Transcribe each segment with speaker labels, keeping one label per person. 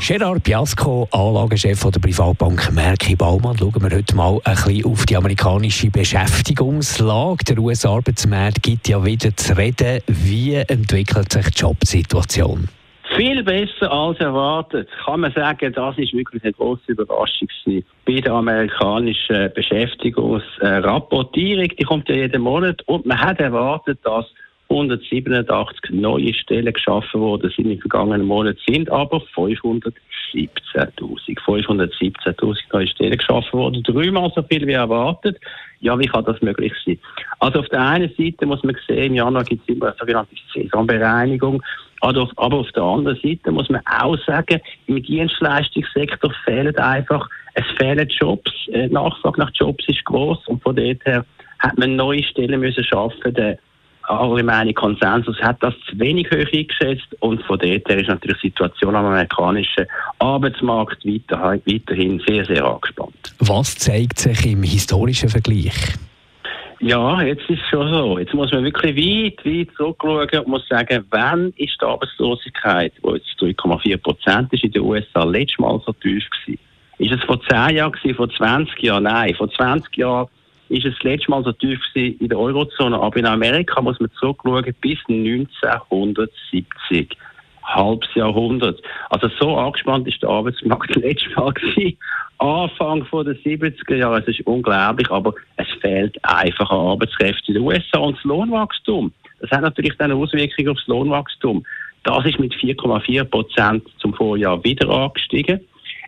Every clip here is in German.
Speaker 1: Gerard Piasco, Anlagechef der Privatbank Merki Baumann. Schauen wir heute mal ein bisschen auf die amerikanische Beschäftigungslage. Der US-Arbeitsmarkt gibt ja wieder zu reden. Wie entwickelt sich die Jobsituation?
Speaker 2: Viel besser als erwartet. Kann man sagen, das ist wirklich eine große Überraschung gewesen. bei der amerikanischen Beschäftigungsrapportierung. Die kommt ja jeden Monat und man hat erwartet, dass 187 neue Stellen geschaffen worden sind im vergangenen Monat, sind aber 517.000. 517.000 neue Stellen geschaffen worden, dreimal so viel wie erwartet. Ja, wie kann das möglich sein? Also auf der einen Seite muss man sehen, im Januar gibt es immer eine sogenannte Saisonbereinigung. Aber auf der anderen Seite muss man auch sagen, im Dienstleistungssektor fehlen einfach, es fehlen Jobs, die äh, Nachfrage nach Jobs ist groß und von dort her hat man neue Stellen müssen schaffen. Der allgemeine Konsensus hat das zu wenig hoch eingeschätzt und von dort her ist natürlich die Situation am amerikanischen Arbeitsmarkt weiterhin sehr, sehr angespannt.
Speaker 1: Was zeigt sich im historischen Vergleich?
Speaker 2: Ja, jetzt ist es schon so. Jetzt muss man wirklich weit, weit zurückschauen und muss sagen, wann ist die Arbeitslosigkeit, die jetzt 3,4 Prozent ist, in den USA letztes Mal so tief gewesen? Ist es vor 10 Jahren gewesen, vor 20 Jahren? Nein, vor 20 Jahren ist es das letzte Mal so tief in der Eurozone. Aber in Amerika muss man zurückschauen bis 1970. Halbes Jahrhundert. Also so angespannt ist der Arbeitsmarkt letztes Mal gewesen. Anfang der 70er Jahre. Es ist unglaublich, aber es fehlt einfach an Arbeitskräften in den USA. Und das Lohnwachstum, das hat natürlich dann eine Auswirkung auf das Lohnwachstum. Das ist mit 4,4 Prozent zum Vorjahr wieder angestiegen.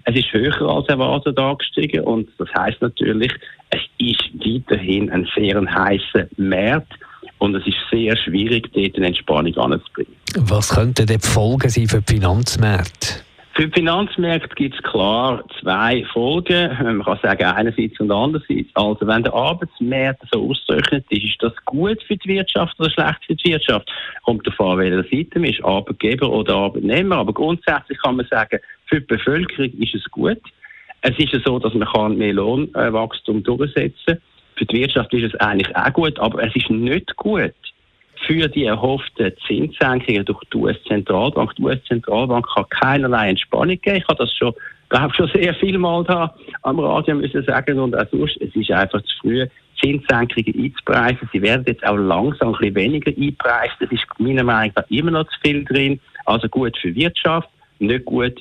Speaker 2: Es ist höher als erwartet angestiegen und das heißt natürlich, es ist weiterhin ein sehr heißer Markt und es ist sehr schwierig, dort eine Entspannung anzubringen.
Speaker 1: Was könnten die Folgen sein für die Finanzmärkte?
Speaker 2: Für die Finanzmärkte gibt es klar zwei Folgen. Man kann sagen, einerseits und andererseits. Also, wenn der Arbeitsmarkt so ausgerechnet ist, ist das gut für die Wirtschaft oder schlecht für die Wirtschaft? Kommt davon, welcher Seite man ist, Arbeitgeber oder Arbeitnehmer. Aber grundsätzlich kann man sagen, für die Bevölkerung ist es gut. Es ist ja so, dass man mehr Lohnwachstum durchsetzen kann. Für die Wirtschaft ist es eigentlich auch gut, aber es ist nicht gut für die erhofften Zinssenkungen durch die US-Zentralbank. Die US-Zentralbank kann keinerlei Entspannung geben. Ich habe das schon, glaube schon sehr viel Mal da am Radio müssen sagen und auch sonst, es ist einfach zu früh, Zinssenkungen einzupreisen. Sie werden jetzt auch langsam ein bisschen weniger einpreisen. Das ist meiner Meinung nach immer noch zu viel drin. Also gut für die Wirtschaft, nicht gut